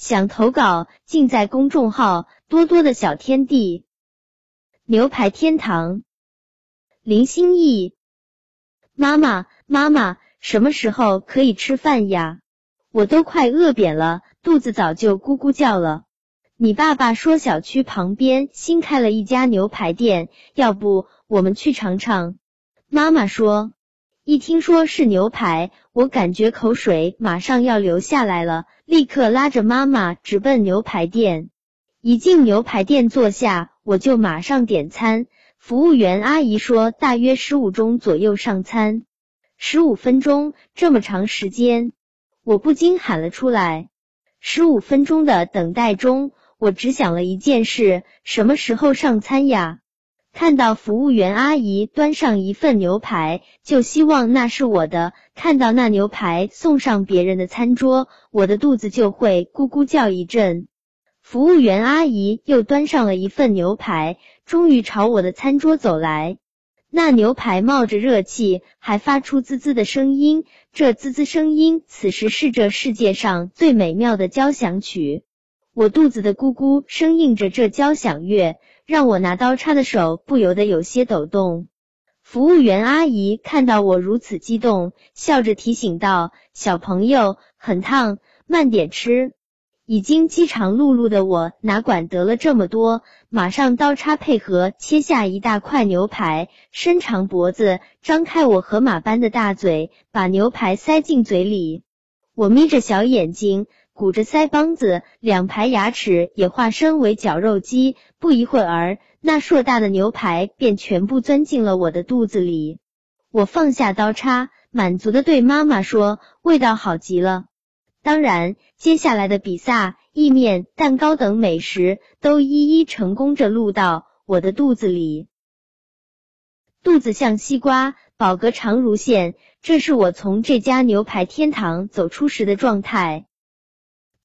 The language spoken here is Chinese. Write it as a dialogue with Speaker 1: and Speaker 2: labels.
Speaker 1: 想投稿，尽在公众号多多的小天地。牛排天堂，林心意。妈妈，妈妈，什么时候可以吃饭呀？我都快饿扁了，肚子早就咕咕叫了。你爸爸说小区旁边新开了一家牛排店，要不我们去尝尝？妈妈说。一听说是牛排，我感觉口水马上要流下来了，立刻拉着妈妈直奔牛排店。一进牛排店坐下，我就马上点餐。服务员阿姨说大约十五钟左右上餐。十五分钟这么长时间，我不禁喊了出来。十五分钟的等待中，我只想了一件事：什么时候上餐呀？看到服务员阿姨端上一份牛排，就希望那是我的；看到那牛排送上别人的餐桌，我的肚子就会咕咕叫一阵。服务员阿姨又端上了一份牛排，终于朝我的餐桌走来。那牛排冒着热气，还发出滋滋的声音。这滋滋声音，此时是这世界上最美妙的交响曲。我肚子的咕咕声应着这交响乐。让我拿刀叉的手不由得有些抖动。服务员阿姨看到我如此激动，笑着提醒道：“小朋友，很烫，慢点吃。”已经饥肠辘辘的我哪管得了这么多，马上刀叉配合切下一大块牛排，伸长脖子，张开我河马般的大嘴，把牛排塞进嘴里。我眯着小眼睛。鼓着腮帮子，两排牙齿也化身为绞肉机。不一会儿，那硕大的牛排便全部钻进了我的肚子里。我放下刀叉，满足的对妈妈说：“味道好极了。”当然，接下来的比萨、意面、蛋糕等美食都一一成功着入到我的肚子里。肚子像西瓜，饱嗝长如线，这是我从这家牛排天堂走出时的状态。